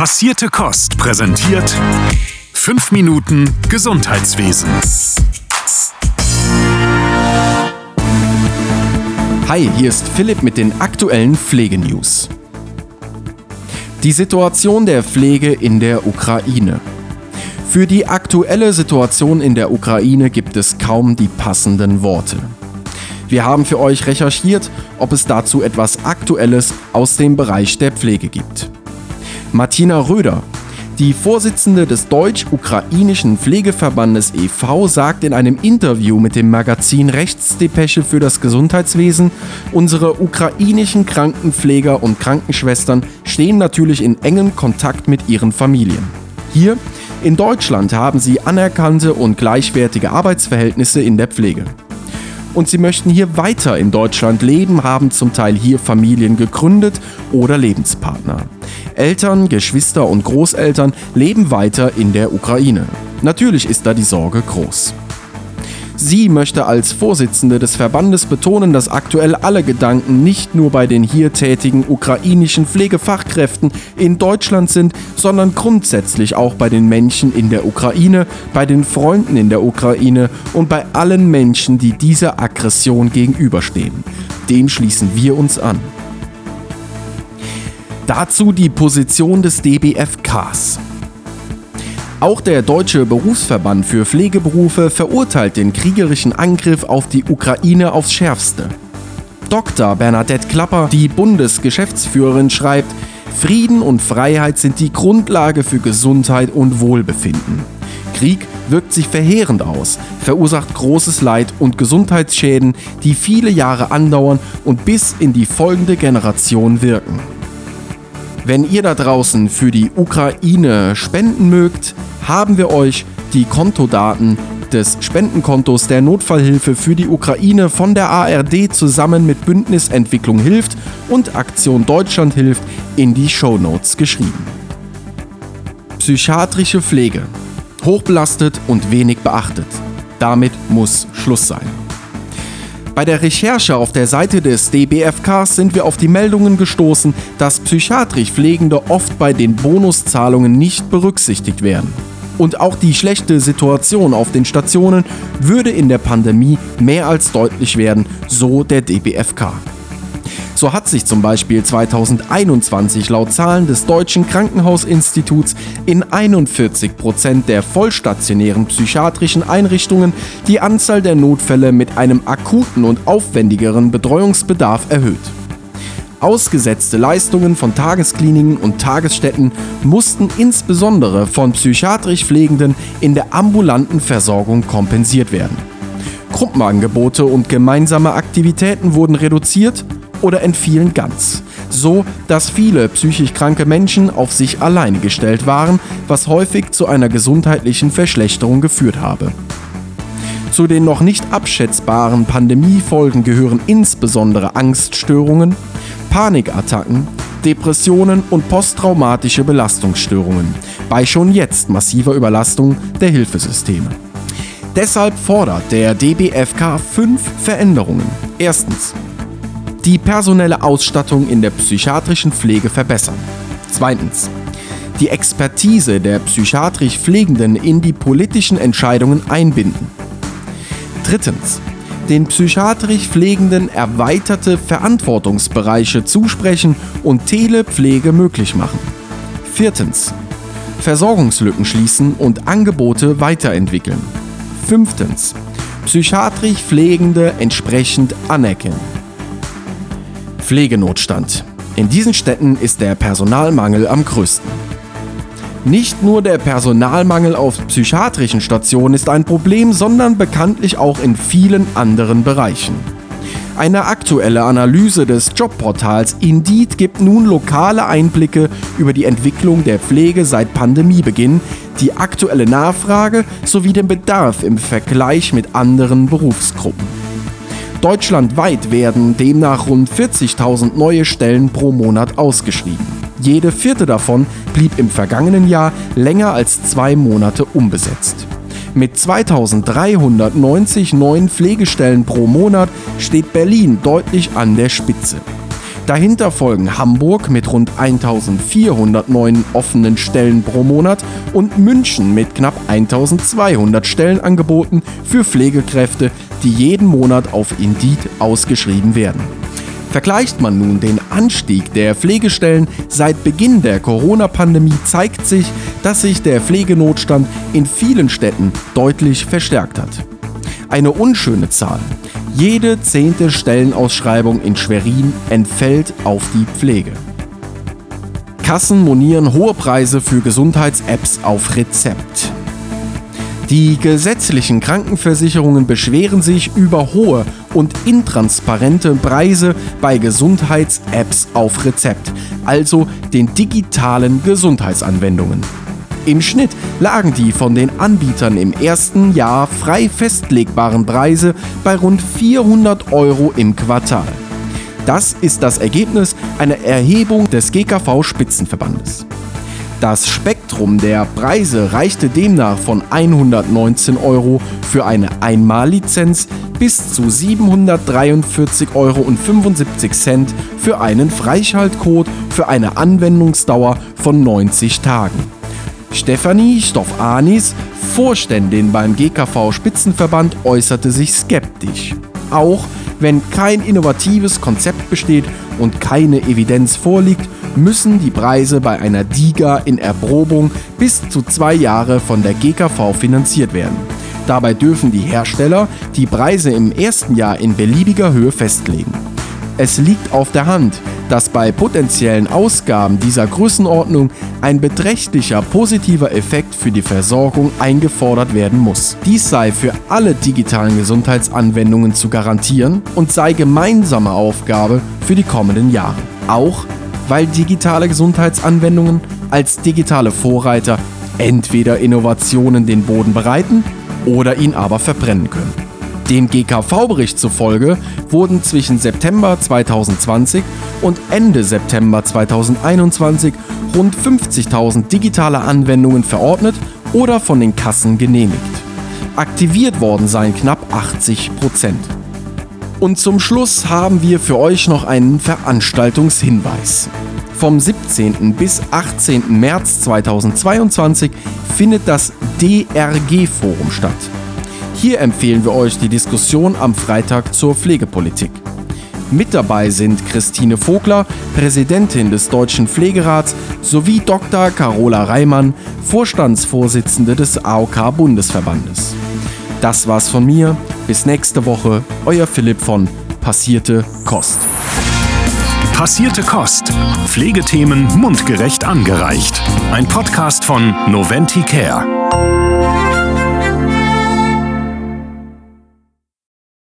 Passierte Kost präsentiert 5 Minuten Gesundheitswesen. Hi, hier ist Philipp mit den aktuellen Pflegenews. Die Situation der Pflege in der Ukraine. Für die aktuelle Situation in der Ukraine gibt es kaum die passenden Worte. Wir haben für euch recherchiert, ob es dazu etwas Aktuelles aus dem Bereich der Pflege gibt. Martina Röder, die Vorsitzende des Deutsch-Ukrainischen Pflegeverbandes e.V. sagt in einem Interview mit dem Magazin Rechtsdepesche für das Gesundheitswesen, unsere ukrainischen Krankenpfleger und Krankenschwestern stehen natürlich in engem Kontakt mit ihren Familien. Hier in Deutschland haben sie anerkannte und gleichwertige Arbeitsverhältnisse in der Pflege und sie möchten hier weiter in Deutschland leben, haben zum Teil hier Familien gegründet oder Lebenspartner. Eltern, Geschwister und Großeltern leben weiter in der Ukraine. Natürlich ist da die Sorge groß. Sie möchte als Vorsitzende des Verbandes betonen, dass aktuell alle Gedanken nicht nur bei den hier tätigen ukrainischen Pflegefachkräften in Deutschland sind, sondern grundsätzlich auch bei den Menschen in der Ukraine, bei den Freunden in der Ukraine und bei allen Menschen, die dieser Aggression gegenüberstehen. Dem schließen wir uns an. Dazu die Position des DBFKs. Auch der Deutsche Berufsverband für Pflegeberufe verurteilt den kriegerischen Angriff auf die Ukraine aufs Schärfste. Dr. Bernadette Klapper, die Bundesgeschäftsführerin, schreibt, Frieden und Freiheit sind die Grundlage für Gesundheit und Wohlbefinden. Krieg wirkt sich verheerend aus, verursacht großes Leid und Gesundheitsschäden, die viele Jahre andauern und bis in die folgende Generation wirken. Wenn ihr da draußen für die Ukraine spenden mögt, haben wir euch die Kontodaten des Spendenkontos der Notfallhilfe für die Ukraine von der ARD zusammen mit Bündnis Entwicklung hilft und Aktion Deutschland hilft in die Shownotes geschrieben. Psychiatrische Pflege. Hochbelastet und wenig beachtet. Damit muss Schluss sein. Bei der Recherche auf der Seite des DBFKs sind wir auf die Meldungen gestoßen, dass psychiatrisch Pflegende oft bei den Bonuszahlungen nicht berücksichtigt werden. Und auch die schlechte Situation auf den Stationen würde in der Pandemie mehr als deutlich werden, so der DBFK. So hat sich zum Beispiel 2021 laut Zahlen des Deutschen Krankenhausinstituts in 41 Prozent der vollstationären psychiatrischen Einrichtungen die Anzahl der Notfälle mit einem akuten und aufwendigeren Betreuungsbedarf erhöht. Ausgesetzte Leistungen von Tageskliniken und Tagesstätten mussten insbesondere von psychiatrisch Pflegenden in der ambulanten Versorgung kompensiert werden. Gruppenangebote und gemeinsame Aktivitäten wurden reduziert oder entfielen ganz, so dass viele psychisch kranke Menschen auf sich alleine gestellt waren, was häufig zu einer gesundheitlichen Verschlechterung geführt habe. Zu den noch nicht abschätzbaren Pandemiefolgen gehören insbesondere Angststörungen, Panikattacken, Depressionen und posttraumatische Belastungsstörungen bei schon jetzt massiver Überlastung der Hilfesysteme. Deshalb fordert der DBFK fünf Veränderungen. Erstens. Die personelle Ausstattung in der psychiatrischen Pflege verbessern. Zweitens. Die Expertise der psychiatrisch Pflegenden in die politischen Entscheidungen einbinden. Drittens den psychiatrisch Pflegenden erweiterte Verantwortungsbereiche zusprechen und Telepflege möglich machen. Viertens. Versorgungslücken schließen und Angebote weiterentwickeln. Fünftens. Psychiatrisch Pflegende entsprechend anerkennen. Pflegenotstand. In diesen Städten ist der Personalmangel am größten. Nicht nur der Personalmangel auf psychiatrischen Stationen ist ein Problem, sondern bekanntlich auch in vielen anderen Bereichen. Eine aktuelle Analyse des Jobportals Indeed gibt nun lokale Einblicke über die Entwicklung der Pflege seit Pandemiebeginn, die aktuelle Nachfrage sowie den Bedarf im Vergleich mit anderen Berufsgruppen. Deutschlandweit werden demnach rund 40.000 neue Stellen pro Monat ausgeschrieben. Jede vierte davon blieb im vergangenen Jahr länger als zwei Monate unbesetzt. Mit 2390 neuen Pflegestellen pro Monat steht Berlin deutlich an der Spitze. Dahinter folgen Hamburg mit rund 1400 neuen offenen Stellen pro Monat und München mit knapp 1200 Stellenangeboten für Pflegekräfte, die jeden Monat auf Indeed ausgeschrieben werden. Vergleicht man nun den Anstieg der Pflegestellen seit Beginn der Corona-Pandemie, zeigt sich, dass sich der Pflegenotstand in vielen Städten deutlich verstärkt hat. Eine unschöne Zahl. Jede zehnte Stellenausschreibung in Schwerin entfällt auf die Pflege. Kassen monieren hohe Preise für Gesundheits-Apps auf Rezept. Die gesetzlichen Krankenversicherungen beschweren sich über hohe und intransparente Preise bei Gesundheits-Apps auf Rezept, also den digitalen Gesundheitsanwendungen. Im Schnitt lagen die von den Anbietern im ersten Jahr frei festlegbaren Preise bei rund 400 Euro im Quartal. Das ist das Ergebnis einer Erhebung des GKV Spitzenverbandes. Das Spektrum der Preise reichte demnach von 119 Euro für eine Einmallizenz bis zu 743,75 Euro für einen Freischaltcode für eine Anwendungsdauer von 90 Tagen. Stefanie Stoffanis, Vorständin beim GKV Spitzenverband, äußerte sich skeptisch. Auch wenn kein innovatives Konzept besteht und keine Evidenz vorliegt, müssen die Preise bei einer DIGA in Erprobung bis zu zwei Jahre von der GKV finanziert werden. Dabei dürfen die Hersteller die Preise im ersten Jahr in beliebiger Höhe festlegen. Es liegt auf der Hand, dass bei potenziellen Ausgaben dieser Größenordnung ein beträchtlicher positiver Effekt für die Versorgung eingefordert werden muss. Dies sei für alle digitalen Gesundheitsanwendungen zu garantieren und sei gemeinsame Aufgabe für die kommenden Jahre. Auch weil digitale Gesundheitsanwendungen als digitale Vorreiter entweder Innovationen den Boden bereiten oder ihn aber verbrennen können. Dem GKV-Bericht zufolge wurden zwischen September 2020 und Ende September 2021 rund 50.000 digitale Anwendungen verordnet oder von den Kassen genehmigt. Aktiviert worden seien knapp 80 Prozent. Und zum Schluss haben wir für euch noch einen Veranstaltungshinweis. Vom 17. bis 18. März 2022 findet das DRG-Forum statt. Hier empfehlen wir euch die Diskussion am Freitag zur Pflegepolitik. Mit dabei sind Christine Vogler, Präsidentin des Deutschen Pflegerats, sowie Dr. Carola Reimann, Vorstandsvorsitzende des AOK-Bundesverbandes. Das war's von mir. Bis nächste Woche. Euer Philipp von Passierte Kost. Passierte Kost. Pflegethemen mundgerecht angereicht. Ein Podcast von Noventi Care.